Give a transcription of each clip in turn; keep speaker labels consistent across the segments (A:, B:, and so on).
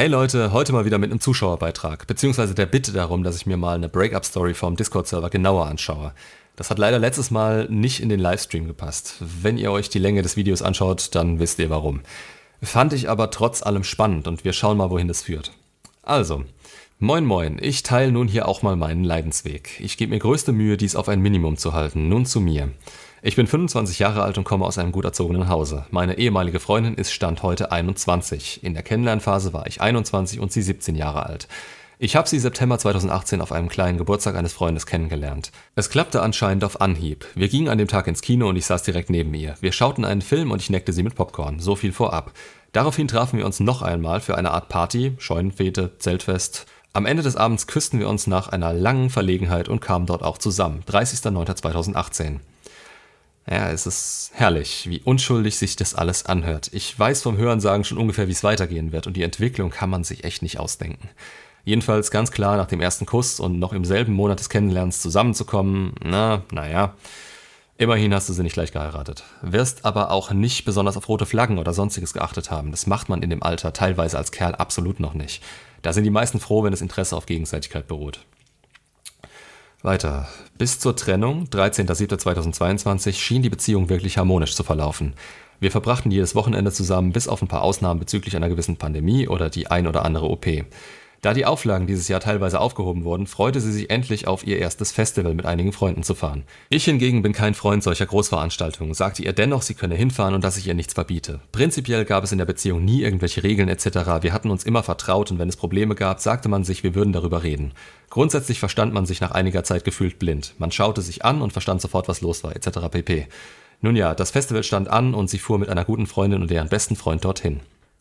A: Hey Leute, heute mal wieder mit einem Zuschauerbeitrag, beziehungsweise der Bitte darum, dass ich mir mal eine Breakup-Story vom Discord-Server genauer anschaue. Das hat leider letztes Mal nicht in den Livestream gepasst. Wenn ihr euch die Länge des Videos anschaut, dann wisst ihr warum. Fand ich aber trotz allem spannend und wir schauen mal, wohin das führt. Also, moin moin, ich teile nun hier auch mal meinen Leidensweg. Ich gebe mir größte Mühe, dies auf ein Minimum zu halten. Nun zu mir. Ich bin 25 Jahre alt und komme aus einem gut erzogenen Hause. Meine ehemalige Freundin ist Stand heute 21. In der Kennenlernphase war ich 21 und sie 17 Jahre alt. Ich habe sie September 2018 auf einem kleinen Geburtstag eines Freundes kennengelernt. Es klappte anscheinend auf Anhieb. Wir gingen an dem Tag ins Kino und ich saß direkt neben ihr. Wir schauten einen Film und ich neckte sie mit Popcorn. So viel vorab. Daraufhin trafen wir uns noch einmal für eine Art Party, Scheunenfete, Zeltfest. Am Ende des Abends küssten wir uns nach einer langen Verlegenheit und kamen dort auch zusammen. 30.09.2018. Ja, es ist herrlich, wie unschuldig sich das alles anhört. Ich weiß vom Hörensagen schon ungefähr, wie es weitergehen wird und die Entwicklung kann man sich echt nicht ausdenken. Jedenfalls ganz klar nach dem ersten Kuss und noch im selben Monat des Kennenlernens zusammenzukommen, na, naja. Immerhin hast du sie nicht gleich geheiratet. Wirst aber auch nicht besonders auf rote Flaggen oder sonstiges geachtet haben. Das macht man in dem Alter teilweise als Kerl absolut noch nicht. Da sind die meisten froh, wenn das Interesse auf Gegenseitigkeit beruht. Weiter. Bis zur Trennung, 13.07.2022, schien die Beziehung wirklich harmonisch zu verlaufen. Wir verbrachten jedes Wochenende zusammen, bis auf ein paar Ausnahmen bezüglich einer gewissen Pandemie oder die ein oder andere OP. Da die Auflagen dieses Jahr teilweise aufgehoben wurden, freute sie sich endlich auf ihr erstes Festival mit einigen Freunden zu fahren. Ich hingegen bin kein Freund solcher Großveranstaltungen, sagte ihr dennoch, sie könne hinfahren und dass ich ihr nichts verbiete. Prinzipiell gab es in der Beziehung nie irgendwelche Regeln etc. Wir hatten uns immer vertraut und wenn es Probleme gab, sagte man sich, wir würden darüber reden. Grundsätzlich verstand man sich nach einiger Zeit gefühlt blind. Man schaute sich an und verstand sofort, was los war etc. pp. Nun ja, das Festival stand an und sie fuhr mit einer guten Freundin und deren besten Freund dorthin.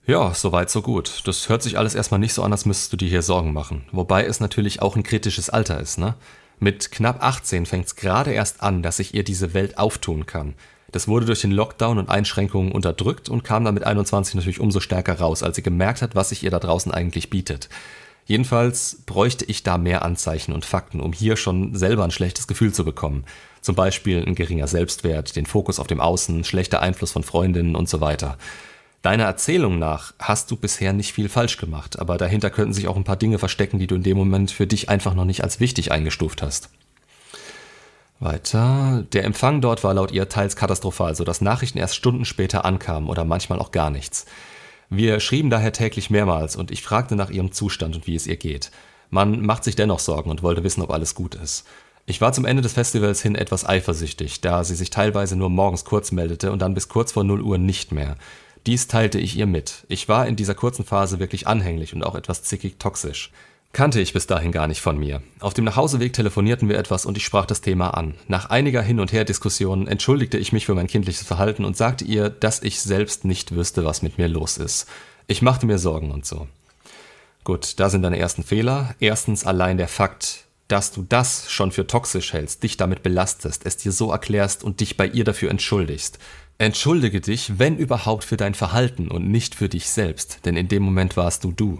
A: Ja, soweit so gut. Das hört sich alles erstmal nicht so an, als müsstest du dir hier Sorgen machen. Wobei es natürlich auch ein kritisches Alter ist, ne? Mit knapp 18 fängt es gerade erst an, dass sich ihr diese Welt auftun kann. Das wurde durch den Lockdown und Einschränkungen unterdrückt und kam dann mit 21 natürlich umso stärker raus, als sie gemerkt hat, was sich ihr da draußen eigentlich bietet. Jedenfalls bräuchte ich da mehr Anzeichen und Fakten, um hier schon selber ein schlechtes Gefühl zu bekommen. Zum Beispiel ein geringer Selbstwert, den Fokus auf dem Außen, schlechter Einfluss von Freundinnen und so weiter. Deiner Erzählung nach hast du bisher nicht viel falsch gemacht, aber dahinter könnten sich auch ein paar Dinge verstecken, die du in dem Moment für dich einfach noch nicht als wichtig eingestuft hast. Weiter. Der Empfang dort war laut ihr teils katastrophal, sodass Nachrichten erst Stunden später ankamen oder manchmal auch gar nichts. Wir schrieben daher täglich mehrmals und ich fragte nach ihrem Zustand und wie es ihr geht. Man macht sich dennoch Sorgen und wollte wissen, ob alles gut ist. Ich war zum Ende des Festivals hin etwas eifersüchtig, da sie sich teilweise nur morgens kurz meldete und dann bis kurz vor 0 Uhr nicht mehr. Dies teilte ich ihr mit. Ich war in dieser kurzen Phase wirklich anhänglich und auch etwas zickig toxisch. Kannte ich bis dahin gar nicht von mir. Auf dem Nachhauseweg telefonierten wir etwas und ich sprach das Thema an. Nach einiger Hin- und Her-Diskussion entschuldigte ich mich für mein kindliches Verhalten und sagte ihr, dass ich selbst nicht wüsste, was mit mir los ist. Ich machte mir Sorgen und so. Gut, da sind deine ersten Fehler. Erstens allein der Fakt, dass du das schon für toxisch hältst, dich damit belastest, es dir so erklärst und dich bei ihr dafür entschuldigst. Entschuldige dich, wenn überhaupt, für dein Verhalten und nicht für dich selbst, denn in dem Moment warst du du.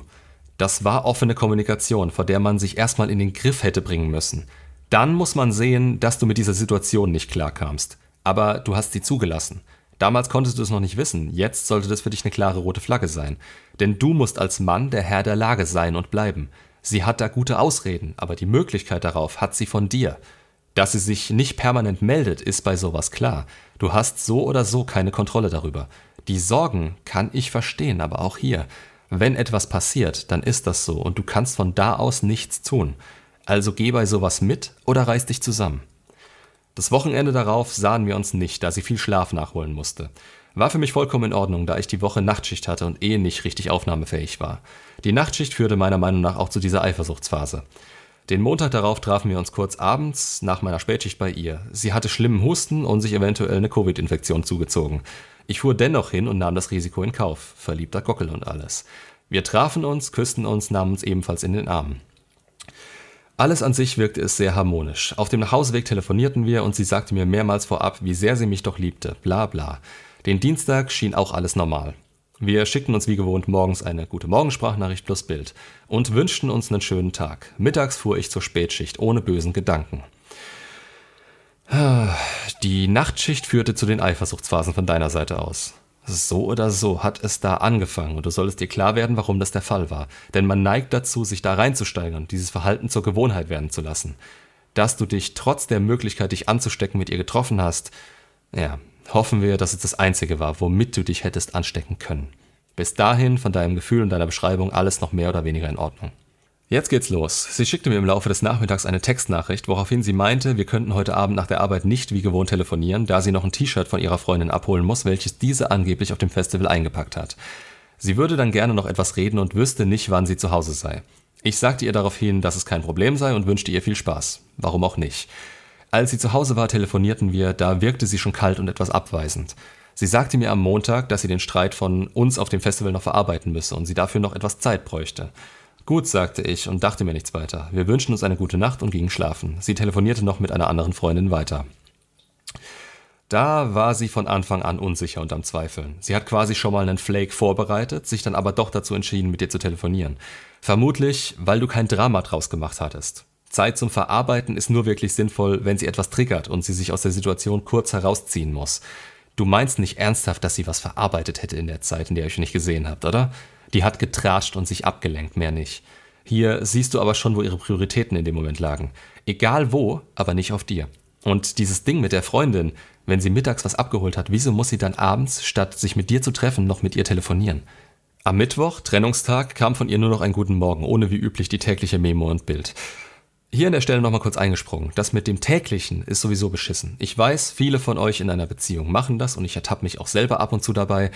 A: Das war offene Kommunikation, vor der man sich erstmal in den Griff hätte bringen müssen. Dann muss man sehen, dass du mit dieser Situation nicht klarkamst. Aber du hast sie zugelassen. Damals konntest du es noch nicht wissen, jetzt sollte das für dich eine klare rote Flagge sein. Denn du musst als Mann der Herr der Lage sein und bleiben. Sie hat da gute Ausreden, aber die Möglichkeit darauf hat sie von dir. Dass sie sich nicht permanent meldet, ist bei sowas klar. Du hast so oder so keine Kontrolle darüber. Die Sorgen kann ich verstehen, aber auch hier. Wenn etwas passiert, dann ist das so und du kannst von da aus nichts tun. Also geh bei sowas mit oder reiß dich zusammen. Das Wochenende darauf sahen wir uns nicht, da sie viel Schlaf nachholen musste. War für mich vollkommen in Ordnung, da ich die Woche Nachtschicht hatte und eh nicht richtig aufnahmefähig war. Die Nachtschicht führte meiner Meinung nach auch zu dieser Eifersuchtsphase. Den Montag darauf trafen wir uns kurz abends nach meiner Spätschicht bei ihr. Sie hatte schlimmen Husten und sich eventuell eine Covid-Infektion zugezogen. Ich fuhr dennoch hin und nahm das Risiko in Kauf. Verliebter Gockel und alles. Wir trafen uns, küssten uns, nahmen uns ebenfalls in den Armen. Alles an sich wirkte es sehr harmonisch. Auf dem Nachhauseweg telefonierten wir und sie sagte mir mehrmals vorab, wie sehr sie mich doch liebte. Bla bla. Den Dienstag schien auch alles normal. Wir schickten uns wie gewohnt morgens eine gute Morgensprachnachricht plus Bild und wünschten uns einen schönen Tag. Mittags fuhr ich zur Spätschicht ohne bösen Gedanken. Die Nachtschicht führte zu den Eifersuchtsphasen von deiner Seite aus. So oder so hat es da angefangen und du solltest dir klar werden, warum das der Fall war. Denn man neigt dazu, sich da reinzusteigern dieses Verhalten zur Gewohnheit werden zu lassen. Dass du dich trotz der Möglichkeit, dich anzustecken, mit ihr getroffen hast, ja, hoffen wir, dass es das Einzige war, womit du dich hättest anstecken können. Bis dahin von deinem Gefühl und deiner Beschreibung alles noch mehr oder weniger in Ordnung. Jetzt geht's los. Sie schickte mir im Laufe des Nachmittags eine Textnachricht, woraufhin sie meinte, wir könnten heute Abend nach der Arbeit nicht wie gewohnt telefonieren, da sie noch ein T-Shirt von ihrer Freundin abholen muss, welches diese angeblich auf dem Festival eingepackt hat. Sie würde dann gerne noch etwas reden und wüsste nicht, wann sie zu Hause sei. Ich sagte ihr daraufhin, dass es kein Problem sei und wünschte ihr viel Spaß. Warum auch nicht. Als sie zu Hause war, telefonierten wir, da wirkte sie schon kalt und etwas abweisend. Sie sagte mir am Montag, dass sie den Streit von uns auf dem Festival noch verarbeiten müsse und sie dafür noch etwas Zeit bräuchte. Gut, sagte ich und dachte mir nichts weiter. Wir wünschten uns eine gute Nacht und gingen schlafen. Sie telefonierte noch mit einer anderen Freundin weiter. Da war sie von Anfang an unsicher und am Zweifeln. Sie hat quasi schon mal einen Flake vorbereitet, sich dann aber doch dazu entschieden, mit dir zu telefonieren. Vermutlich, weil du kein Drama draus gemacht hattest. Zeit zum Verarbeiten ist nur wirklich sinnvoll, wenn sie etwas triggert und sie sich aus der Situation kurz herausziehen muss. Du meinst nicht ernsthaft, dass sie was verarbeitet hätte in der Zeit, in der ihr euch nicht gesehen habt, oder? Die hat getratscht und sich abgelenkt, mehr nicht. Hier siehst du aber schon, wo ihre Prioritäten in dem Moment lagen. Egal wo, aber nicht auf dir. Und dieses Ding mit der Freundin, wenn sie mittags was abgeholt hat, wieso muss sie dann abends, statt sich mit dir zu treffen, noch mit ihr telefonieren? Am Mittwoch, Trennungstag, kam von ihr nur noch ein Guten Morgen, ohne wie üblich die tägliche Memo und Bild. Hier an der Stelle nochmal kurz eingesprungen. Das mit dem täglichen ist sowieso beschissen. Ich weiß, viele von euch in einer Beziehung machen das und ich ertappe mich auch selber ab und zu dabei,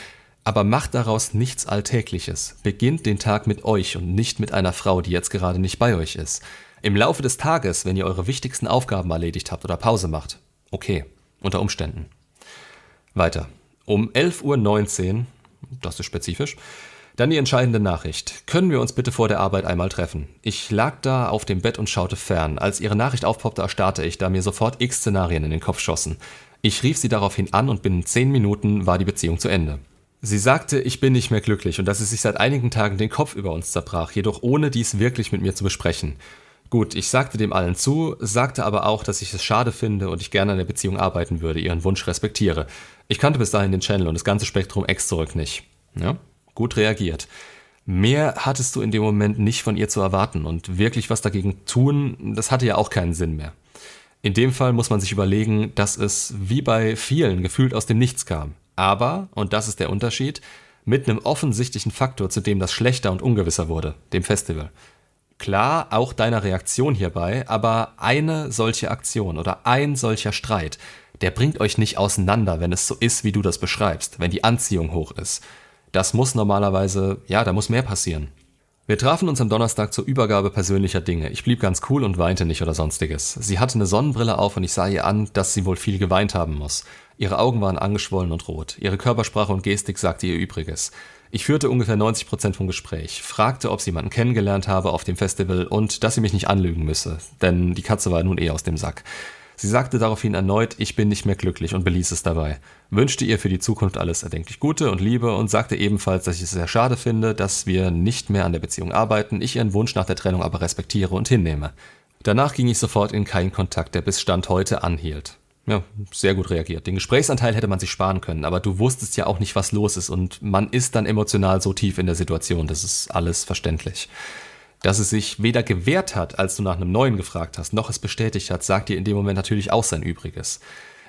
A: aber macht daraus nichts Alltägliches. Beginnt den Tag mit euch und nicht mit einer Frau, die jetzt gerade nicht bei euch ist. Im Laufe des Tages, wenn ihr eure wichtigsten Aufgaben erledigt habt oder Pause macht. Okay, unter Umständen. Weiter. Um 11.19 Uhr, das ist spezifisch, dann die entscheidende Nachricht. Können wir uns bitte vor der Arbeit einmal treffen? Ich lag da auf dem Bett und schaute fern. Als ihre Nachricht aufpoppte, erstarrte ich, da mir sofort x Szenarien in den Kopf schossen. Ich rief sie daraufhin an und binnen 10 Minuten war die Beziehung zu Ende. Sie sagte, ich bin nicht mehr glücklich und dass sie sich seit einigen Tagen den Kopf über uns zerbrach, jedoch ohne dies wirklich mit mir zu besprechen. Gut, ich sagte dem allen zu, sagte aber auch, dass ich es schade finde und ich gerne an der Beziehung arbeiten würde, ihren Wunsch respektiere. Ich kannte bis dahin den Channel und das ganze Spektrum Ex zurück nicht. Ja, gut reagiert. Mehr hattest du in dem Moment nicht von ihr zu erwarten und wirklich was dagegen tun, das hatte ja auch keinen Sinn mehr. In dem Fall muss man sich überlegen, dass es wie bei vielen gefühlt aus dem Nichts kam aber, und das ist der Unterschied, mit einem offensichtlichen Faktor, zu dem das schlechter und ungewisser wurde, dem Festival. Klar, auch deiner Reaktion hierbei, aber eine solche Aktion oder ein solcher Streit, der bringt euch nicht auseinander, wenn es so ist, wie du das beschreibst, wenn die Anziehung hoch ist. Das muss normalerweise, ja, da muss mehr passieren. Wir trafen uns am Donnerstag zur Übergabe persönlicher Dinge. Ich blieb ganz cool und weinte nicht oder sonstiges. Sie hatte eine Sonnenbrille auf und ich sah ihr an, dass sie wohl viel geweint haben muss. Ihre Augen waren angeschwollen und rot. Ihre Körpersprache und Gestik sagte ihr Übriges. Ich führte ungefähr 90 Prozent vom Gespräch, fragte, ob sie jemanden kennengelernt habe auf dem Festival und dass sie mich nicht anlügen müsse, denn die Katze war nun eh aus dem Sack. Sie sagte daraufhin erneut, ich bin nicht mehr glücklich und beließ es dabei, wünschte ihr für die Zukunft alles erdenklich Gute und Liebe und sagte ebenfalls, dass ich es sehr schade finde, dass wir nicht mehr an der Beziehung arbeiten, ich ihren Wunsch nach der Trennung aber respektiere und hinnehme. Danach ging ich sofort in keinen Kontakt, der bis Stand heute anhielt. Ja, sehr gut reagiert. Den Gesprächsanteil hätte man sich sparen können, aber du wusstest ja auch nicht, was los ist und man ist dann emotional so tief in der Situation, das ist alles verständlich. Dass es sich weder gewehrt hat, als du nach einem neuen gefragt hast, noch es bestätigt hat, sagt dir in dem Moment natürlich auch sein Übriges.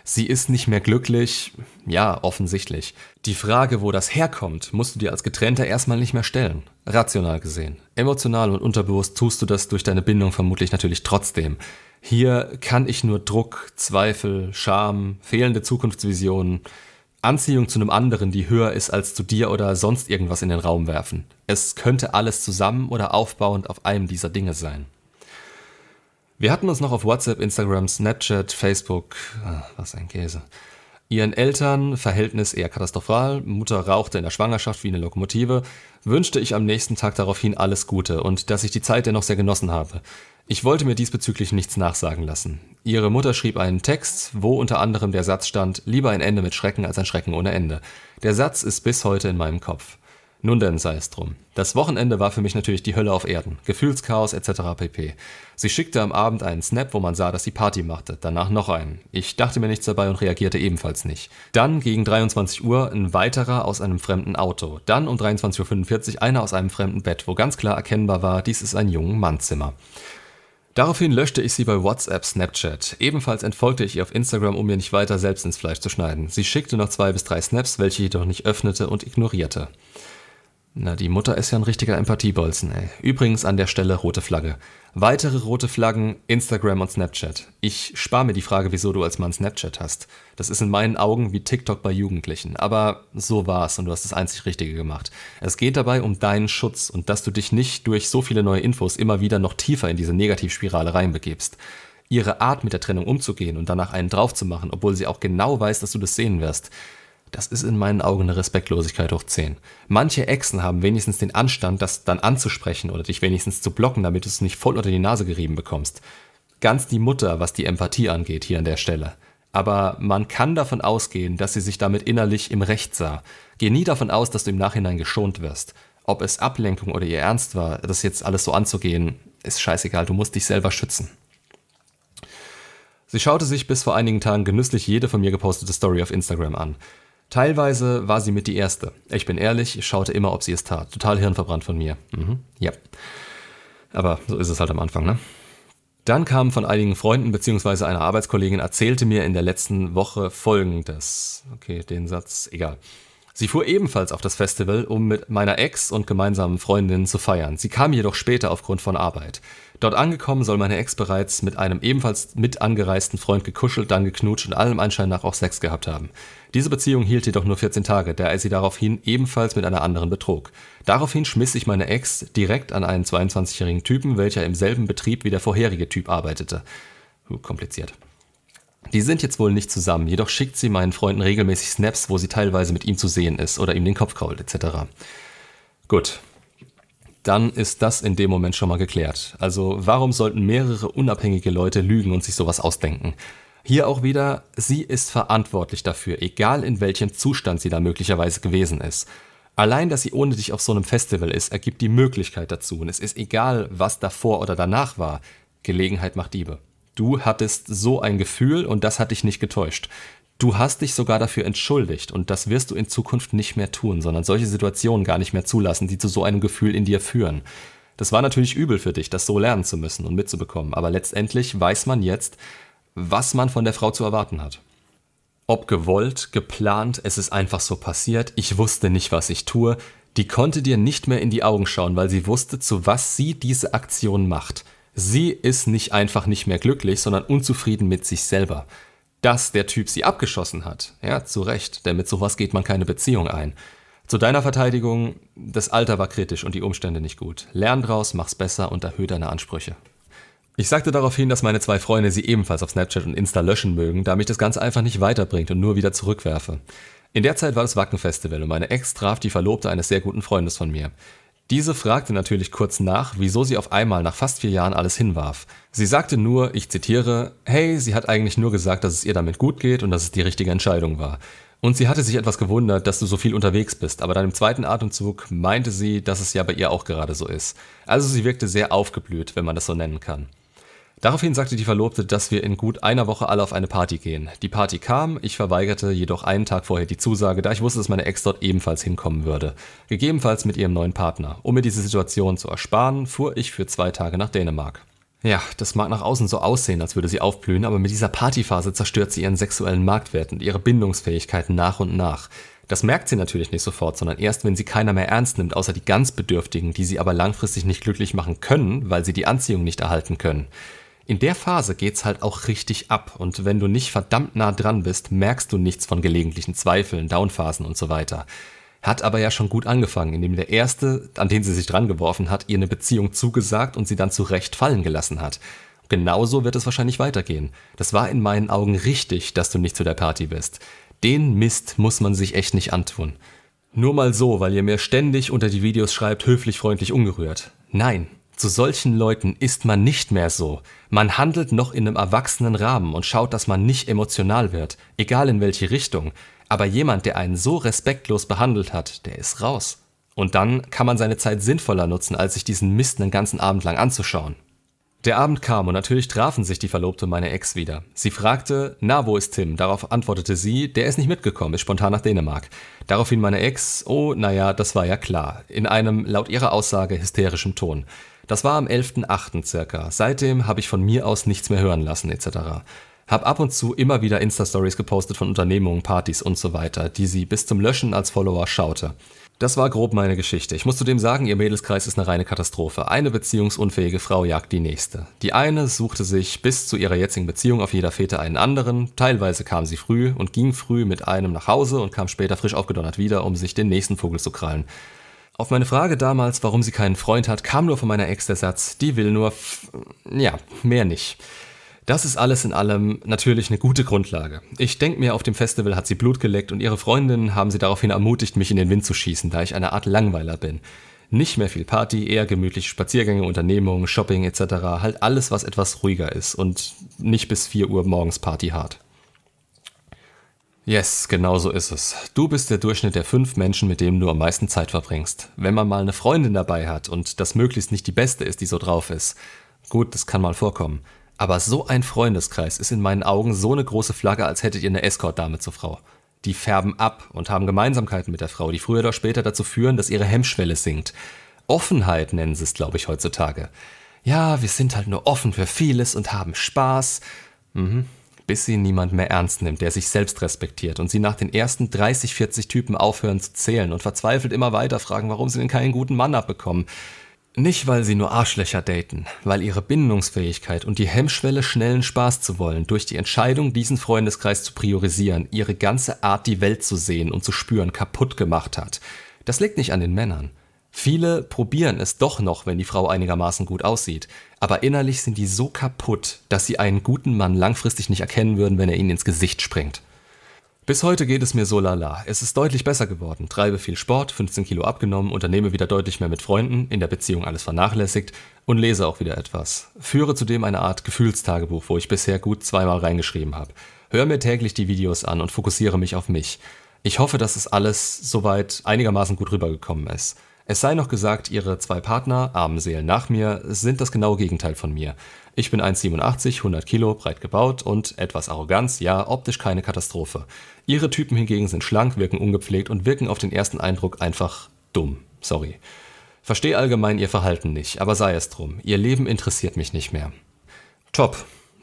A: Sie ist nicht mehr glücklich, ja, offensichtlich. Die Frage, wo das herkommt, musst du dir als Getrennter erstmal nicht mehr stellen. Rational gesehen. Emotional und unterbewusst tust du das durch deine Bindung vermutlich natürlich trotzdem. Hier kann ich nur Druck, Zweifel, Scham, fehlende Zukunftsvisionen, Anziehung zu einem anderen, die höher ist als zu dir oder sonst irgendwas in den Raum werfen. Es könnte alles zusammen oder aufbauend auf einem dieser Dinge sein. Wir hatten uns noch auf WhatsApp, Instagram, Snapchat, Facebook, ah, was ein Käse. Ihren Eltern Verhältnis eher katastrophal, Mutter rauchte in der Schwangerschaft wie eine Lokomotive, wünschte ich am nächsten Tag daraufhin alles Gute und dass ich die Zeit dennoch sehr genossen habe. Ich wollte mir diesbezüglich nichts nachsagen lassen. Ihre Mutter schrieb einen Text, wo unter anderem der Satz stand, lieber ein Ende mit Schrecken als ein Schrecken ohne Ende. Der Satz ist bis heute in meinem Kopf. Nun denn, sei es drum. Das Wochenende war für mich natürlich die Hölle auf Erden. Gefühlschaos etc. pp. Sie schickte am Abend einen Snap, wo man sah, dass sie Party machte. Danach noch einen. Ich dachte mir nichts dabei und reagierte ebenfalls nicht. Dann gegen 23 Uhr ein weiterer aus einem fremden Auto. Dann um 23.45 Uhr einer aus einem fremden Bett, wo ganz klar erkennbar war, dies ist ein jungen Mannzimmer. Daraufhin löschte ich sie bei WhatsApp Snapchat. Ebenfalls entfolgte ich ihr auf Instagram, um mir nicht weiter selbst ins Fleisch zu schneiden. Sie schickte noch zwei bis drei Snaps, welche ich jedoch nicht öffnete und ignorierte. Na, die Mutter ist ja ein richtiger Empathiebolzen, ey. Übrigens an der Stelle rote Flagge. Weitere rote Flaggen, Instagram und Snapchat. Ich spare mir die Frage, wieso du als Mann Snapchat hast. Das ist in meinen Augen wie TikTok bei Jugendlichen. Aber so war's und du hast das einzig Richtige gemacht. Es geht dabei um deinen Schutz und dass du dich nicht durch so viele neue Infos immer wieder noch tiefer in diese Negativspirale reinbegibst. Ihre Art mit der Trennung umzugehen und danach einen draufzumachen, obwohl sie auch genau weiß, dass du das sehen wirst das ist in meinen Augen eine Respektlosigkeit hoch 10. Manche Exen haben wenigstens den Anstand, das dann anzusprechen oder dich wenigstens zu blocken, damit du es nicht voll unter die Nase gerieben bekommst. Ganz die Mutter, was die Empathie angeht, hier an der Stelle. Aber man kann davon ausgehen, dass sie sich damit innerlich im Recht sah. Geh nie davon aus, dass du im Nachhinein geschont wirst. Ob es Ablenkung oder ihr Ernst war, das jetzt alles so anzugehen, ist scheißegal, du musst dich selber schützen. Sie schaute sich bis vor einigen Tagen genüsslich jede von mir gepostete Story auf Instagram an. Teilweise war sie mit die erste. Ich bin ehrlich, ich schaute immer, ob sie es tat. Total hirnverbrannt von mir. Mhm. Ja. Aber so ist es halt am Anfang, ne? Dann kam von einigen Freunden bzw. einer Arbeitskollegin erzählte mir in der letzten Woche folgendes. Okay, den Satz, egal. Sie fuhr ebenfalls auf das Festival, um mit meiner Ex und gemeinsamen Freundinnen zu feiern. Sie kam jedoch später aufgrund von Arbeit. Dort angekommen soll meine Ex bereits mit einem ebenfalls mit angereisten Freund gekuschelt, dann geknutscht und allem Anschein nach auch Sex gehabt haben. Diese Beziehung hielt jedoch nur 14 Tage, da er sie daraufhin ebenfalls mit einer anderen betrog. Daraufhin schmiss sich meine Ex direkt an einen 22-jährigen Typen, welcher im selben Betrieb wie der vorherige Typ arbeitete. Kompliziert. Die sind jetzt wohl nicht zusammen, jedoch schickt sie meinen Freunden regelmäßig Snaps, wo sie teilweise mit ihm zu sehen ist oder ihm den Kopf krault etc. Gut. Dann ist das in dem Moment schon mal geklärt. Also warum sollten mehrere unabhängige Leute lügen und sich sowas ausdenken? Hier auch wieder, sie ist verantwortlich dafür, egal in welchem Zustand sie da möglicherweise gewesen ist. Allein, dass sie ohne dich auf so einem Festival ist, ergibt die Möglichkeit dazu. Und es ist egal, was davor oder danach war. Gelegenheit macht Diebe. Du hattest so ein Gefühl und das hat dich nicht getäuscht. Du hast dich sogar dafür entschuldigt und das wirst du in Zukunft nicht mehr tun, sondern solche Situationen gar nicht mehr zulassen, die zu so einem Gefühl in dir führen. Das war natürlich übel für dich, das so lernen zu müssen und mitzubekommen, aber letztendlich weiß man jetzt, was man von der Frau zu erwarten hat. Ob gewollt, geplant, es ist einfach so passiert, ich wusste nicht, was ich tue, die konnte dir nicht mehr in die Augen schauen, weil sie wusste, zu was sie diese Aktion macht. Sie ist nicht einfach nicht mehr glücklich, sondern unzufrieden mit sich selber. Dass der Typ sie abgeschossen hat, ja, zu Recht, denn mit sowas geht man keine Beziehung ein. Zu deiner Verteidigung, das Alter war kritisch und die Umstände nicht gut. Lern draus, mach's besser und erhöhe deine Ansprüche. Ich sagte daraufhin, dass meine zwei Freunde sie ebenfalls auf Snapchat und Insta löschen mögen, da mich das Ganze einfach nicht weiterbringt und nur wieder zurückwerfe. In der Zeit war das Wacken-Festival und meine Ex traf die Verlobte eines sehr guten Freundes von mir. Diese fragte natürlich kurz nach, wieso sie auf einmal nach fast vier Jahren alles hinwarf. Sie sagte nur, ich zitiere, hey, sie hat eigentlich nur gesagt, dass es ihr damit gut geht und dass es die richtige Entscheidung war. Und sie hatte sich etwas gewundert, dass du so viel unterwegs bist, aber dann im zweiten Atemzug meinte sie, dass es ja bei ihr auch gerade so ist. Also sie wirkte sehr aufgeblüht, wenn man das so nennen kann. Daraufhin sagte die Verlobte, dass wir in gut einer Woche alle auf eine Party gehen. Die Party kam, ich verweigerte jedoch einen Tag vorher die Zusage, da ich wusste, dass meine Ex dort ebenfalls hinkommen würde. Gegebenenfalls mit ihrem neuen Partner. Um mir diese Situation zu ersparen, fuhr ich für zwei Tage nach Dänemark. Ja, das mag nach außen so aussehen, als würde sie aufblühen, aber mit dieser Partyphase zerstört sie ihren sexuellen Marktwert und ihre Bindungsfähigkeiten nach und nach. Das merkt sie natürlich nicht sofort, sondern erst, wenn sie keiner mehr ernst nimmt, außer die ganz Bedürftigen, die sie aber langfristig nicht glücklich machen können, weil sie die Anziehung nicht erhalten können. In der Phase geht's halt auch richtig ab und wenn du nicht verdammt nah dran bist, merkst du nichts von gelegentlichen Zweifeln, Downphasen und so weiter. Hat aber ja schon gut angefangen, indem der Erste, an den sie sich dran geworfen hat, ihr eine Beziehung zugesagt und sie dann zurecht fallen gelassen hat. Genauso wird es wahrscheinlich weitergehen. Das war in meinen Augen richtig, dass du nicht zu der Party bist. Den Mist muss man sich echt nicht antun. Nur mal so, weil ihr mir ständig unter die Videos schreibt, höflich, freundlich, ungerührt. Nein, zu solchen Leuten ist man nicht mehr so. Man handelt noch in einem erwachsenen Rahmen und schaut, dass man nicht emotional wird, egal in welche Richtung. Aber jemand, der einen so respektlos behandelt hat, der ist raus. Und dann kann man seine Zeit sinnvoller nutzen, als sich diesen Mist einen ganzen Abend lang anzuschauen. Der Abend kam und natürlich trafen sich die Verlobte und meine Ex wieder. Sie fragte, na, wo ist Tim? Darauf antwortete sie, der ist nicht mitgekommen, ist spontan nach Dänemark. Daraufhin meine Ex, oh, naja, das war ja klar, in einem, laut ihrer Aussage, hysterischen Ton. Das war am 11.8. circa. Seitdem habe ich von mir aus nichts mehr hören lassen, etc. Hab ab und zu immer wieder Insta-Stories gepostet von Unternehmungen, Partys und so weiter, die sie bis zum Löschen als Follower schaute. Das war grob meine Geschichte. Ich muss zudem sagen, ihr Mädelskreis ist eine reine Katastrophe. Eine beziehungsunfähige Frau jagt die nächste. Die eine suchte sich bis zu ihrer jetzigen Beziehung auf jeder Fete einen anderen. Teilweise kam sie früh und ging früh mit einem nach Hause und kam später frisch aufgedonnert wieder, um sich den nächsten Vogel zu krallen. Auf meine Frage damals, warum sie keinen Freund hat, kam nur von meiner Ex der Satz, die will nur, ja, mehr nicht. Das ist alles in allem natürlich eine gute Grundlage. Ich denke mir, auf dem Festival hat sie Blut geleckt und ihre Freundinnen haben sie daraufhin ermutigt, mich in den Wind zu schießen, da ich eine Art Langweiler bin. Nicht mehr viel Party, eher gemütliche Spaziergänge, Unternehmungen, Shopping etc. Halt alles, was etwas ruhiger ist und nicht bis 4 Uhr morgens Party hart. Yes, genau so ist es. Du bist der Durchschnitt der fünf Menschen, mit denen du am meisten Zeit verbringst. Wenn man mal eine Freundin dabei hat und das möglichst nicht die beste ist, die so drauf ist. Gut, das kann mal vorkommen. Aber so ein Freundeskreis ist in meinen Augen so eine große Flagge, als hättet ihr eine Escort-Dame zur Frau. Die färben ab und haben Gemeinsamkeiten mit der Frau, die früher oder später dazu führen, dass ihre Hemmschwelle sinkt. Offenheit nennen sie es, glaube ich, heutzutage. Ja, wir sind halt nur offen für vieles und haben Spaß. Mhm. Bis sie niemand mehr ernst nimmt, der sich selbst respektiert und sie nach den ersten 30, 40 Typen aufhören zu zählen und verzweifelt immer weiter fragen, warum sie denn keinen guten Mann abbekommen. Nicht, weil sie nur Arschlöcher daten, weil ihre Bindungsfähigkeit und die Hemmschwelle, schnellen Spaß zu wollen, durch die Entscheidung, diesen Freundeskreis zu priorisieren, ihre ganze Art, die Welt zu sehen und zu spüren, kaputt gemacht hat. Das liegt nicht an den Männern. Viele probieren es doch noch, wenn die Frau einigermaßen gut aussieht, aber innerlich sind die so kaputt, dass sie einen guten Mann langfristig nicht erkennen würden, wenn er ihnen ins Gesicht springt. Bis heute geht es mir so lala. Es ist deutlich besser geworden. Treibe viel Sport, 15 Kilo abgenommen, unternehme wieder deutlich mehr mit Freunden, in der Beziehung alles vernachlässigt und lese auch wieder etwas. Führe zudem eine Art Gefühlstagebuch, wo ich bisher gut zweimal reingeschrieben habe. Hör mir täglich die Videos an und fokussiere mich auf mich. Ich hoffe, dass es alles soweit einigermaßen gut rübergekommen ist. Es sei noch gesagt, ihre zwei Partner, armen Seelen nach mir, sind das genaue Gegenteil von mir. Ich bin 1,87, 100 Kilo, breit gebaut und etwas Arroganz, ja, optisch keine Katastrophe. Ihre Typen hingegen sind schlank, wirken ungepflegt und wirken auf den ersten Eindruck einfach dumm. Sorry. Verstehe allgemein ihr Verhalten nicht, aber sei es drum. Ihr Leben interessiert mich nicht mehr. Top.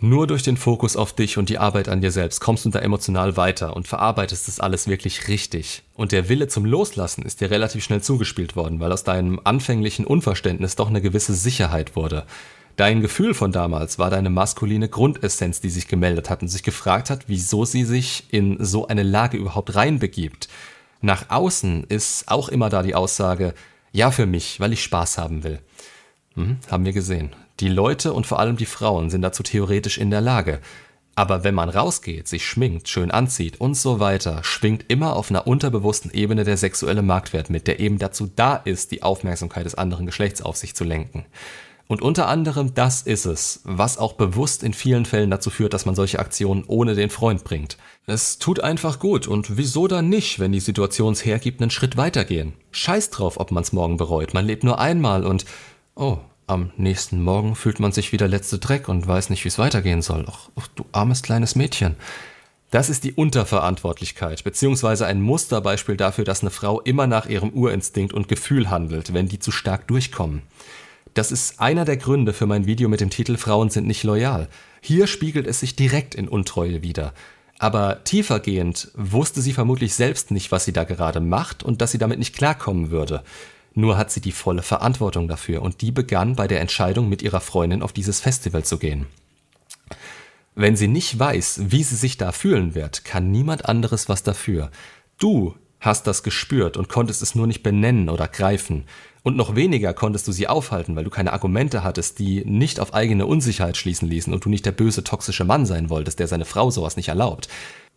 A: Nur durch den Fokus auf dich und die Arbeit an dir selbst kommst du da emotional weiter und verarbeitest das alles wirklich richtig. Und der Wille zum Loslassen ist dir relativ schnell zugespielt worden, weil aus deinem anfänglichen Unverständnis doch eine gewisse Sicherheit wurde. Dein Gefühl von damals war deine maskuline Grundessenz, die sich gemeldet hat und sich gefragt hat, wieso sie sich in so eine Lage überhaupt reinbegibt. Nach außen ist auch immer da die Aussage, ja für mich, weil ich Spaß haben will. Hm, haben wir gesehen. Die Leute und vor allem die Frauen sind dazu theoretisch in der Lage. Aber wenn man rausgeht, sich schminkt, schön anzieht und so weiter, schwingt immer auf einer unterbewussten Ebene der sexuelle Marktwert mit, der eben dazu da ist, die Aufmerksamkeit des anderen Geschlechts auf sich zu lenken. Und unter anderem das ist es, was auch bewusst in vielen Fällen dazu führt, dass man solche Aktionen ohne den Freund bringt. Es tut einfach gut und wieso dann nicht, wenn die Situation es hergibt, einen Schritt weitergehen. Scheiß drauf, ob man's morgen bereut, man lebt nur einmal und oh, am nächsten Morgen fühlt man sich wie der letzte Dreck und weiß nicht, wie es weitergehen soll. Ach, ach, du armes kleines Mädchen. Das ist die Unterverantwortlichkeit, beziehungsweise ein Musterbeispiel dafür, dass eine Frau immer nach ihrem Urinstinkt und Gefühl handelt, wenn die zu stark durchkommen. Das ist einer der Gründe für mein Video mit dem Titel Frauen sind nicht loyal. Hier spiegelt es sich direkt in Untreue wider. Aber tiefergehend wusste sie vermutlich selbst nicht, was sie da gerade macht und dass sie damit nicht klarkommen würde. Nur hat sie die volle Verantwortung dafür und die begann bei der Entscheidung, mit ihrer Freundin auf dieses Festival zu gehen. Wenn sie nicht weiß, wie sie sich da fühlen wird, kann niemand anderes was dafür. Du hast das gespürt und konntest es nur nicht benennen oder greifen. Und noch weniger konntest du sie aufhalten, weil du keine Argumente hattest, die nicht auf eigene Unsicherheit schließen ließen und du nicht der böse, toxische Mann sein wolltest, der seine Frau sowas nicht erlaubt.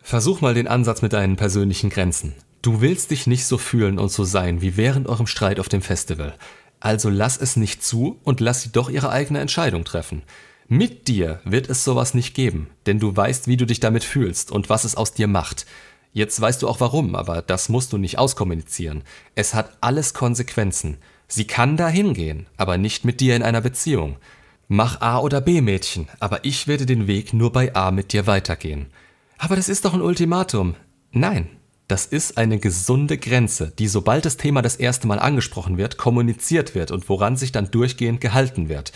A: Versuch mal den Ansatz mit deinen persönlichen Grenzen. Du willst dich nicht so fühlen und so sein wie während eurem Streit auf dem Festival. Also lass es nicht zu und lass sie doch ihre eigene Entscheidung treffen. Mit dir wird es sowas nicht geben, denn du weißt, wie du dich damit fühlst und was es aus dir macht. Jetzt weißt du auch warum, aber das musst du nicht auskommunizieren. Es hat alles Konsequenzen. Sie kann da hingehen, aber nicht mit dir in einer Beziehung. Mach A oder B, Mädchen, aber ich werde den Weg nur bei A mit dir weitergehen. Aber das ist doch ein Ultimatum. Nein, das ist eine gesunde Grenze, die sobald das Thema das erste Mal angesprochen wird, kommuniziert wird und woran sich dann durchgehend gehalten wird.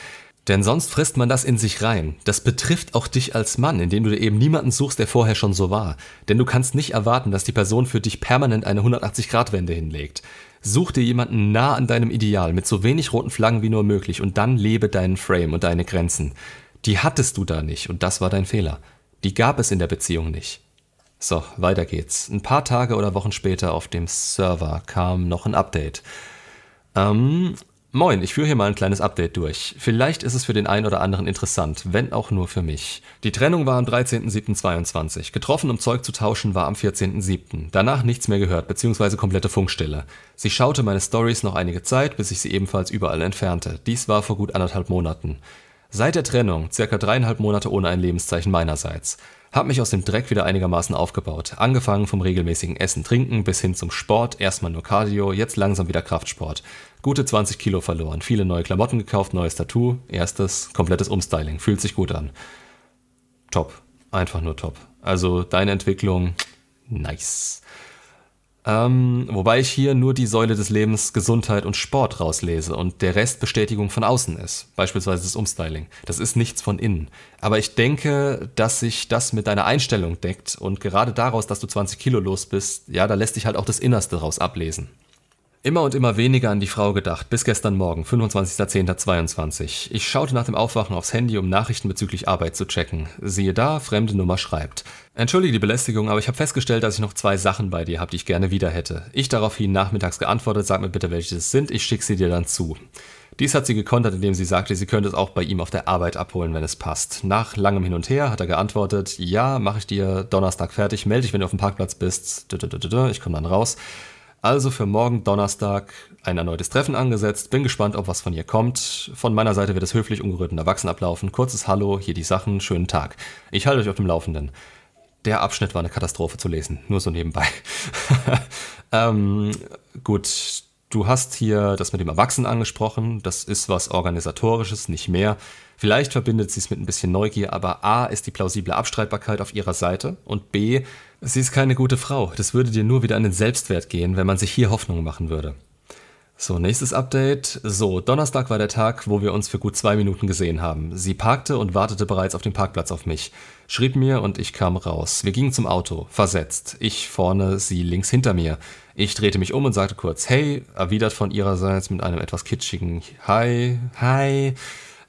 A: Denn sonst frisst man das in sich rein. Das betrifft auch dich als Mann, indem du dir eben niemanden suchst, der vorher schon so war. Denn du kannst nicht erwarten, dass die Person für dich permanent eine 180-Grad-Wende hinlegt. Such dir jemanden nah an deinem Ideal mit so wenig roten Flaggen wie nur möglich und dann lebe deinen Frame und deine Grenzen. Die hattest du da nicht und das war dein Fehler. Die gab es in der Beziehung nicht. So, weiter geht's. Ein paar Tage oder Wochen später auf dem Server kam noch ein Update. Ähm, Moin, ich führe hier mal ein kleines Update durch. Vielleicht ist es für den einen oder anderen interessant, wenn auch nur für mich. Die Trennung war am 13.07.22. Getroffen, um Zeug zu tauschen, war am 14.07. Danach nichts mehr gehört, beziehungsweise komplette Funkstille. Sie schaute meine Stories noch einige Zeit, bis ich sie ebenfalls überall entfernte. Dies war vor gut anderthalb Monaten. Seit der Trennung, circa dreieinhalb Monate ohne ein Lebenszeichen meinerseits. Hab mich aus dem Dreck wieder einigermaßen aufgebaut. Angefangen vom regelmäßigen Essen, Trinken bis hin zum Sport. Erstmal nur Cardio, jetzt langsam wieder Kraftsport. Gute 20 Kilo verloren, viele neue Klamotten gekauft, neues Tattoo, erstes, komplettes Umstyling. Fühlt sich gut an. Top. Einfach nur top. Also deine Entwicklung, nice. Ähm, wobei ich hier nur die Säule des Lebens Gesundheit und Sport rauslese und der Rest Bestätigung von außen ist, beispielsweise das Umstyling. Das ist nichts von innen. Aber ich denke, dass sich das mit deiner Einstellung deckt und gerade daraus, dass du 20 Kilo los bist, ja, da lässt sich halt auch das Innerste raus ablesen. Immer und immer weniger an die Frau gedacht, bis gestern Morgen, 25.10.22. Ich schaute nach dem Aufwachen aufs Handy, um Nachrichten bezüglich Arbeit zu checken. Siehe da, fremde Nummer schreibt. Entschuldige die Belästigung, aber ich habe festgestellt, dass ich noch zwei Sachen bei dir habe, die ich gerne wieder hätte. Ich daraufhin nachmittags geantwortet, sag mir bitte, welche es sind, ich schicke sie dir dann zu. Dies hat sie gekontert, indem sie sagte, sie könnte es auch bei ihm auf der Arbeit abholen, wenn es passt. Nach langem Hin und Her hat er geantwortet, ja, mache ich dir Donnerstag fertig, melde dich, wenn du auf dem Parkplatz bist. Ich komme dann raus. Also für morgen Donnerstag ein erneutes Treffen angesetzt. Bin gespannt, ob was von ihr kommt. Von meiner Seite wird es höflich ungerührt und erwachsen ablaufen. Kurzes Hallo, hier die Sachen, schönen Tag. Ich halte euch auf dem Laufenden. Der Abschnitt war eine Katastrophe zu lesen, nur so nebenbei. ähm, gut, du hast hier das mit dem Erwachsenen angesprochen. Das ist was Organisatorisches, nicht mehr. Vielleicht verbindet sie es mit ein bisschen Neugier, aber A ist die plausible Abstreitbarkeit auf ihrer Seite und B, sie ist keine gute Frau. Das würde dir nur wieder an den Selbstwert gehen, wenn man sich hier Hoffnung machen würde. So, nächstes Update. So, Donnerstag war der Tag, wo wir uns für gut zwei Minuten gesehen haben. Sie parkte und wartete bereits auf dem Parkplatz auf mich. Schrieb mir und ich kam raus. Wir gingen zum Auto, versetzt. Ich vorne, sie links hinter mir. Ich drehte mich um und sagte kurz Hey, erwidert von ihrerseits mit einem etwas kitschigen Hi, Hi.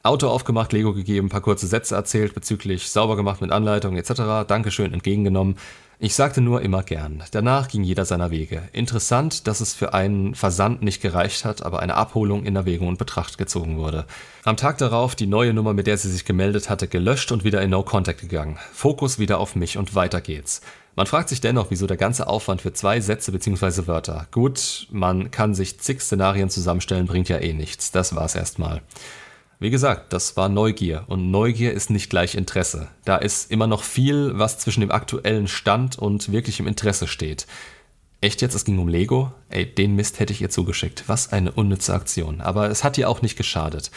A: Auto aufgemacht, Lego gegeben, paar kurze Sätze erzählt bezüglich sauber gemacht mit Anleitung etc. Dankeschön entgegengenommen. Ich sagte nur immer gern. Danach ging jeder seiner Wege. Interessant, dass es für einen Versand nicht gereicht hat, aber eine Abholung in Erwägung und Betracht gezogen wurde. Am Tag darauf die neue Nummer, mit der sie sich gemeldet hatte, gelöscht und wieder in No Contact gegangen. Fokus wieder auf mich und weiter geht's. Man fragt sich dennoch, wieso der ganze Aufwand für zwei Sätze bzw. Wörter. Gut, man kann sich zig Szenarien zusammenstellen, bringt ja eh nichts. Das war's erstmal. Wie gesagt, das war Neugier und Neugier ist nicht gleich Interesse. Da ist immer noch viel, was zwischen dem aktuellen Stand und wirklichem Interesse steht. Echt jetzt, es ging um Lego? Ey, den Mist hätte ich ihr zugeschickt. Was eine unnütze Aktion. Aber es hat ihr auch nicht geschadet.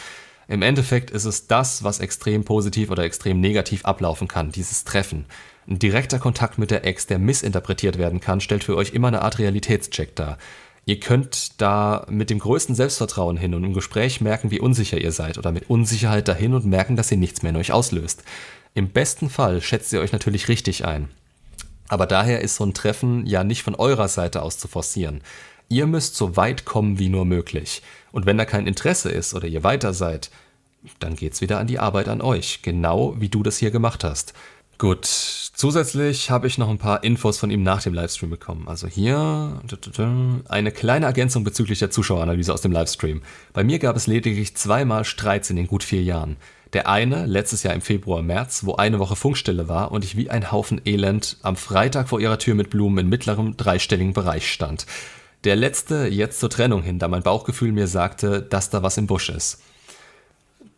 A: Im Endeffekt ist es das, was extrem positiv oder extrem negativ ablaufen kann, dieses Treffen. Ein direkter Kontakt mit der Ex, der missinterpretiert werden kann, stellt für euch immer eine Art Realitätscheck dar. Ihr könnt da mit dem größten Selbstvertrauen hin und im Gespräch merken, wie unsicher ihr seid oder mit Unsicherheit dahin und merken, dass ihr nichts mehr in euch auslöst. Im besten Fall schätzt ihr euch natürlich richtig ein. Aber daher ist so ein Treffen ja nicht von eurer Seite aus zu forcieren. Ihr müsst so weit kommen wie nur möglich. Und wenn da kein Interesse ist oder ihr weiter seid, dann geht's wieder an die Arbeit an euch, genau wie du das hier gemacht hast. Gut, zusätzlich habe ich noch ein paar Infos von ihm nach dem Livestream bekommen. Also hier eine kleine Ergänzung bezüglich der Zuschaueranalyse aus dem Livestream. Bei mir gab es lediglich zweimal Streits in den gut vier Jahren. Der eine letztes Jahr im Februar, März, wo eine Woche Funkstille war und ich wie ein Haufen Elend am Freitag vor ihrer Tür mit Blumen in mittlerem dreistelligen Bereich stand. Der letzte jetzt zur Trennung hin, da mein Bauchgefühl mir sagte, dass da was im Busch ist.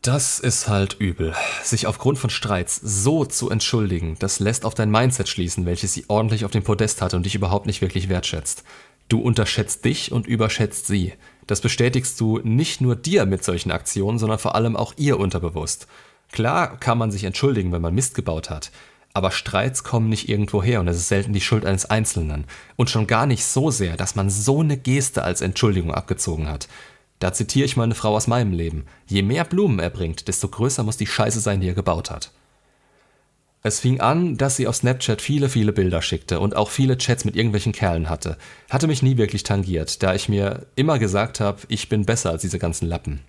A: Das ist halt übel. Sich aufgrund von Streits so zu entschuldigen, das lässt auf dein Mindset schließen, welches sie ordentlich auf dem Podest hatte und dich überhaupt nicht wirklich wertschätzt. Du unterschätzt dich und überschätzt sie. Das bestätigst du nicht nur dir mit solchen Aktionen, sondern vor allem auch ihr unterbewusst. Klar kann man sich entschuldigen, wenn man Mist gebaut hat, aber Streits kommen nicht irgendwo her und es ist selten die Schuld eines Einzelnen. Und schon gar nicht so sehr, dass man so eine Geste als Entschuldigung abgezogen hat. Da zitiere ich mal eine Frau aus meinem Leben. Je mehr Blumen er bringt, desto größer muss die Scheiße sein, die er gebaut hat. Es fing an, dass sie auf Snapchat viele, viele Bilder schickte und auch viele Chats mit irgendwelchen Kerlen hatte. Hatte mich nie wirklich tangiert, da ich mir immer gesagt habe, ich bin besser als diese ganzen Lappen.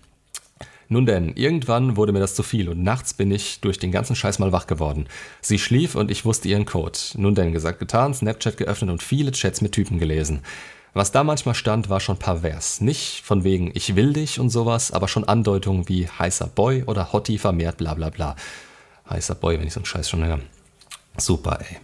A: Nun denn, irgendwann wurde mir das zu viel und nachts bin ich durch den ganzen Scheiß mal wach geworden. Sie schlief und ich wusste ihren Code. Nun denn, gesagt, getan, Snapchat geöffnet und viele Chats mit Typen gelesen. Was da manchmal stand, war schon pervers. Nicht von wegen ich will dich und sowas, aber schon Andeutungen wie heißer Boy oder Hottie vermehrt bla bla bla. Heißer Boy, wenn ich so einen Scheiß schon höre. Super, ey.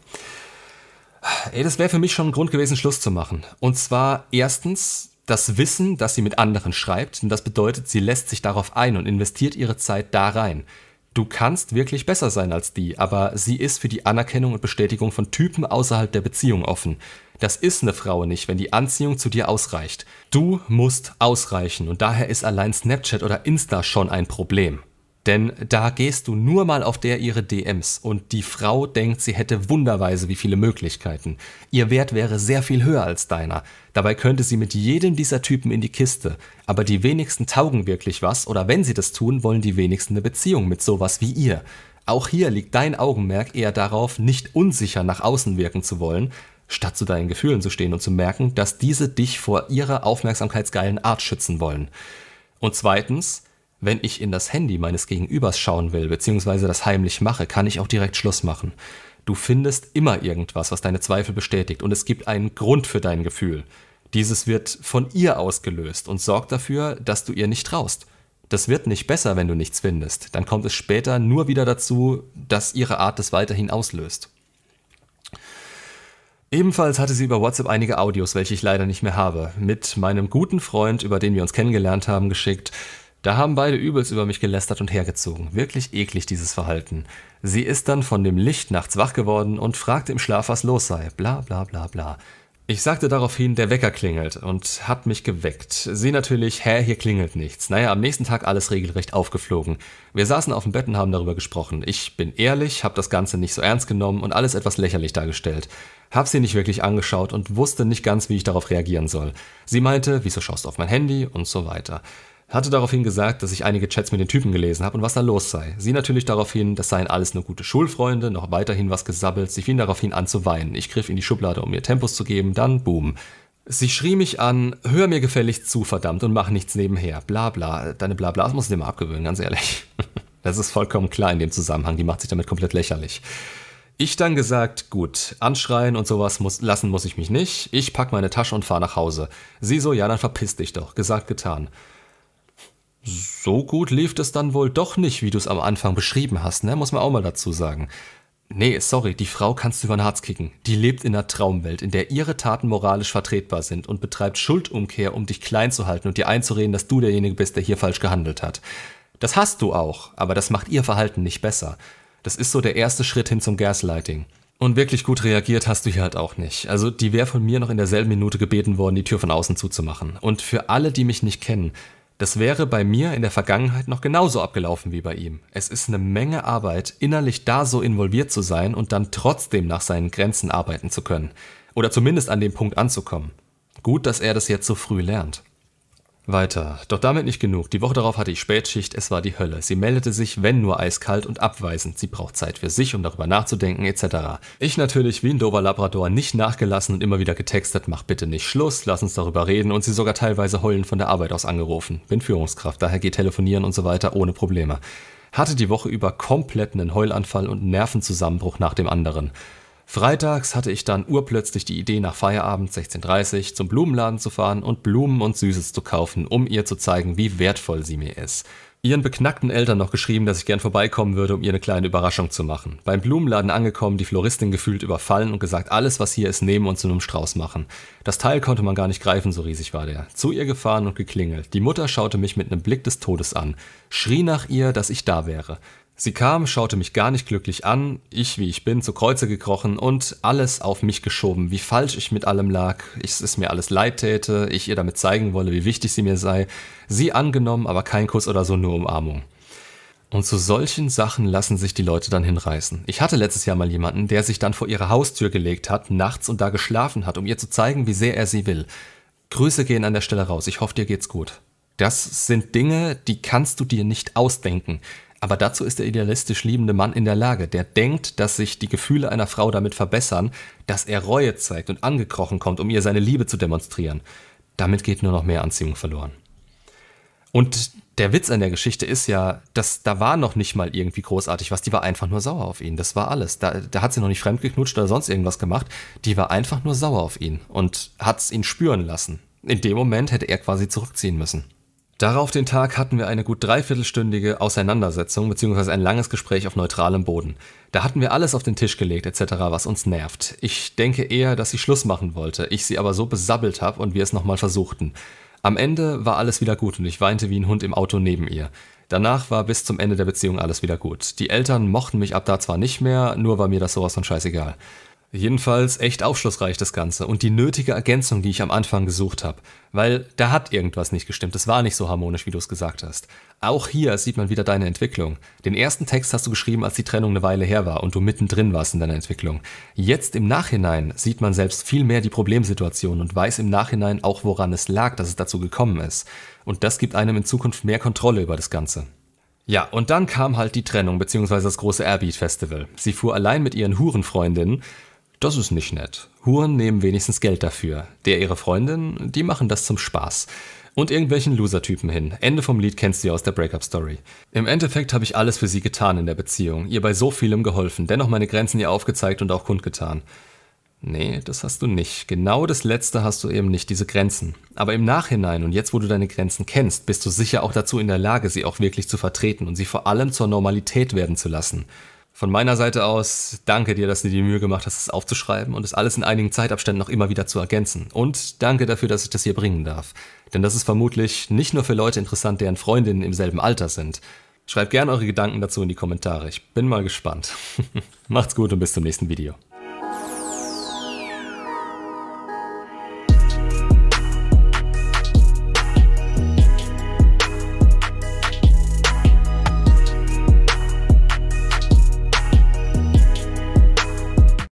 A: Ey, das wäre für mich schon ein Grund gewesen, Schluss zu machen. Und zwar erstens das Wissen, dass sie mit anderen schreibt. Und das bedeutet, sie lässt sich darauf ein und investiert ihre Zeit da rein. Du kannst wirklich besser sein als die, aber sie ist für die Anerkennung und Bestätigung von Typen außerhalb der Beziehung offen. Das ist eine Frau nicht, wenn die Anziehung zu dir ausreicht. Du musst ausreichen und daher ist allein Snapchat oder Insta schon ein Problem. Denn da gehst du nur mal auf der ihre DMs und die Frau denkt, sie hätte wunderweise wie viele Möglichkeiten. Ihr Wert wäre sehr viel höher als deiner. Dabei könnte sie mit jedem dieser Typen in die Kiste. Aber die wenigsten taugen wirklich was oder wenn sie das tun, wollen die wenigsten eine Beziehung mit sowas wie ihr. Auch hier liegt dein Augenmerk eher darauf, nicht unsicher nach außen wirken zu wollen, statt zu deinen Gefühlen zu stehen und zu merken, dass diese dich vor ihrer aufmerksamkeitsgeilen Art schützen wollen. Und zweitens, wenn ich in das Handy meines Gegenübers schauen will, beziehungsweise das heimlich mache, kann ich auch direkt Schluss machen. Du findest immer irgendwas, was deine Zweifel bestätigt und es gibt einen Grund für dein Gefühl. Dieses wird von ihr ausgelöst und sorgt dafür, dass du ihr nicht traust. Das wird nicht besser, wenn du nichts findest. Dann kommt es später nur wieder dazu, dass ihre Art es weiterhin auslöst. Ebenfalls hatte sie über WhatsApp einige Audios, welche ich leider nicht mehr habe, mit meinem guten Freund, über den wir uns kennengelernt haben, geschickt, da haben beide übelst über mich gelästert und hergezogen. Wirklich eklig dieses Verhalten. Sie ist dann von dem Licht nachts wach geworden und fragte im Schlaf, was los sei. Bla bla bla bla. Ich sagte daraufhin, der Wecker klingelt und hat mich geweckt. Sie natürlich, hä, hier klingelt nichts. Naja, am nächsten Tag alles regelrecht aufgeflogen. Wir saßen auf dem Bett und haben darüber gesprochen. Ich bin ehrlich, hab das Ganze nicht so ernst genommen und alles etwas lächerlich dargestellt. Hab sie nicht wirklich angeschaut und wusste nicht ganz, wie ich darauf reagieren soll. Sie meinte, wieso schaust du auf mein Handy und so weiter. Hatte daraufhin gesagt, dass ich einige Chats mit den Typen gelesen habe und was da los sei. Sie natürlich daraufhin, das seien alles nur gute Schulfreunde, noch weiterhin was gesabbelt. Sie fing daraufhin an zu weinen. Ich griff in die Schublade, um mir Tempos zu geben, dann boom. Sie schrie mich an, hör mir gefälligst zu, verdammt, und mach nichts nebenher. Bla bla. Deine Blablas muss ich dir mal abgewöhnen, ganz ehrlich. Das ist vollkommen klar in dem Zusammenhang, die macht sich damit komplett lächerlich. Ich dann gesagt, gut, anschreien und sowas muss, lassen muss ich mich nicht. Ich pack meine Tasche und fahr nach Hause. Sie so, ja, dann verpiss dich doch. Gesagt, getan. So gut lief es dann wohl doch nicht, wie du es am Anfang beschrieben hast, ne? Muss man auch mal dazu sagen. Nee, sorry, die Frau kannst du über den Harz kicken. Die lebt in einer Traumwelt, in der ihre Taten moralisch vertretbar sind und betreibt Schuldumkehr, um dich klein zu halten und dir einzureden, dass du derjenige bist, der hier falsch gehandelt hat. Das hast du auch, aber das macht ihr Verhalten nicht besser. Das ist so der erste Schritt hin zum Gaslighting. Und wirklich gut reagiert hast du hier halt auch nicht. Also die wäre von mir noch in derselben Minute gebeten worden, die Tür von außen zuzumachen. Und für alle, die mich nicht kennen, das wäre bei mir in der Vergangenheit noch genauso abgelaufen wie bei ihm. Es ist eine Menge Arbeit, innerlich da so involviert zu sein und dann trotzdem nach seinen Grenzen arbeiten zu können. Oder zumindest an dem Punkt anzukommen. Gut, dass er das jetzt so früh lernt. Weiter. Doch damit nicht genug. Die Woche darauf hatte ich Spätschicht, es war die Hölle. Sie meldete sich, wenn nur eiskalt und abweisend. Sie braucht Zeit für sich, um darüber nachzudenken, etc. Ich natürlich, wie ein dober Labrador, nicht nachgelassen und immer wieder getextet, mach bitte nicht Schluss, lass uns darüber reden und sie sogar teilweise heulend von der Arbeit aus angerufen. Bin Führungskraft, daher geht telefonieren und so weiter ohne Probleme. Hatte die Woche über komplett einen Heulanfall und Nervenzusammenbruch nach dem anderen. Freitags hatte ich dann urplötzlich die Idee, nach Feierabend 16.30 zum Blumenladen zu fahren und Blumen und Süßes zu kaufen, um ihr zu zeigen, wie wertvoll sie mir ist. ihren beknackten Eltern noch geschrieben, dass ich gern vorbeikommen würde, um ihr eine kleine Überraschung zu machen. Beim Blumenladen angekommen, die Floristin gefühlt überfallen und gesagt, alles was hier ist, nehmen und zu einem Strauß machen. Das Teil konnte man gar nicht greifen, so riesig war der. Zu ihr gefahren und geklingelt. Die Mutter schaute mich mit einem Blick des Todes an, schrie nach ihr, dass ich da wäre. Sie kam, schaute mich gar nicht glücklich an, ich wie ich bin, zu Kreuze gekrochen und alles auf mich geschoben, wie falsch ich mit allem lag, ich es mir alles leid täte, ich ihr damit zeigen wolle, wie wichtig sie mir sei, sie angenommen, aber kein Kuss oder so, nur Umarmung. Und zu solchen Sachen lassen sich die Leute dann hinreißen. Ich hatte letztes Jahr mal jemanden, der sich dann vor ihre Haustür gelegt hat, nachts und da geschlafen hat, um ihr zu zeigen, wie sehr er sie will. Grüße gehen an der Stelle raus, ich hoffe, dir geht's gut. Das sind Dinge, die kannst du dir nicht ausdenken. Aber dazu ist der idealistisch liebende Mann in der Lage, der denkt, dass sich die Gefühle einer Frau damit verbessern, dass er Reue zeigt und angekrochen kommt, um ihr seine Liebe zu demonstrieren. Damit geht nur noch mehr Anziehung verloren. Und der Witz an der Geschichte ist ja, dass da war noch nicht mal irgendwie großartig was, die war einfach nur sauer auf ihn. Das war alles. Da, da hat sie noch nicht fremdgeknutscht oder sonst irgendwas gemacht. Die war einfach nur sauer auf ihn und hat es ihn spüren lassen. In dem Moment hätte er quasi zurückziehen müssen. Darauf den Tag hatten wir eine gut dreiviertelstündige Auseinandersetzung bzw. ein langes Gespräch auf neutralem Boden. Da hatten wir alles auf den Tisch gelegt etc., was uns nervt. Ich denke eher, dass sie Schluss machen wollte, ich sie aber so besabbelt habe und wir es nochmal versuchten. Am Ende war alles wieder gut und ich weinte wie ein Hund im Auto neben ihr. Danach war bis zum Ende der Beziehung alles wieder gut. Die Eltern mochten mich ab da zwar nicht mehr, nur war mir das sowas von scheißegal. Jedenfalls echt aufschlussreich das Ganze und die nötige Ergänzung, die ich am Anfang gesucht habe. Weil da hat irgendwas nicht gestimmt. Es war nicht so harmonisch, wie du es gesagt hast. Auch hier sieht man wieder deine Entwicklung. Den ersten Text hast du geschrieben, als die Trennung eine Weile her war und du mittendrin warst in deiner Entwicklung. Jetzt im Nachhinein sieht man selbst viel mehr die Problemsituation und weiß im Nachhinein auch, woran es lag, dass es dazu gekommen ist. Und das gibt einem in Zukunft mehr Kontrolle über das Ganze. Ja, und dann kam halt die Trennung bzw. das große Airbeat Festival. Sie fuhr allein mit ihren Hurenfreundinnen das ist nicht nett. Huren nehmen wenigstens Geld dafür. Der ihre Freundin, die machen das zum Spaß. Und irgendwelchen Loser-Typen hin. Ende vom Lied kennst du ja aus der Breakup-Story. Im Endeffekt habe ich alles für sie getan in der Beziehung, ihr bei so vielem geholfen, dennoch meine Grenzen ihr aufgezeigt und auch kundgetan. Nee, das hast du nicht. Genau das Letzte hast du eben nicht, diese Grenzen. Aber im Nachhinein und jetzt, wo du deine Grenzen kennst, bist du sicher auch dazu in der Lage, sie auch wirklich zu vertreten und sie vor allem zur Normalität werden zu lassen. Von meiner Seite aus danke dir, dass du dir die Mühe gemacht hast, es aufzuschreiben und es alles in einigen Zeitabständen noch immer wieder zu ergänzen. Und danke dafür, dass ich das hier bringen darf. Denn das ist vermutlich nicht nur für Leute interessant, deren Freundinnen im selben Alter sind. Schreibt gerne eure Gedanken dazu in die Kommentare. Ich bin mal gespannt. Macht's gut und bis zum nächsten Video.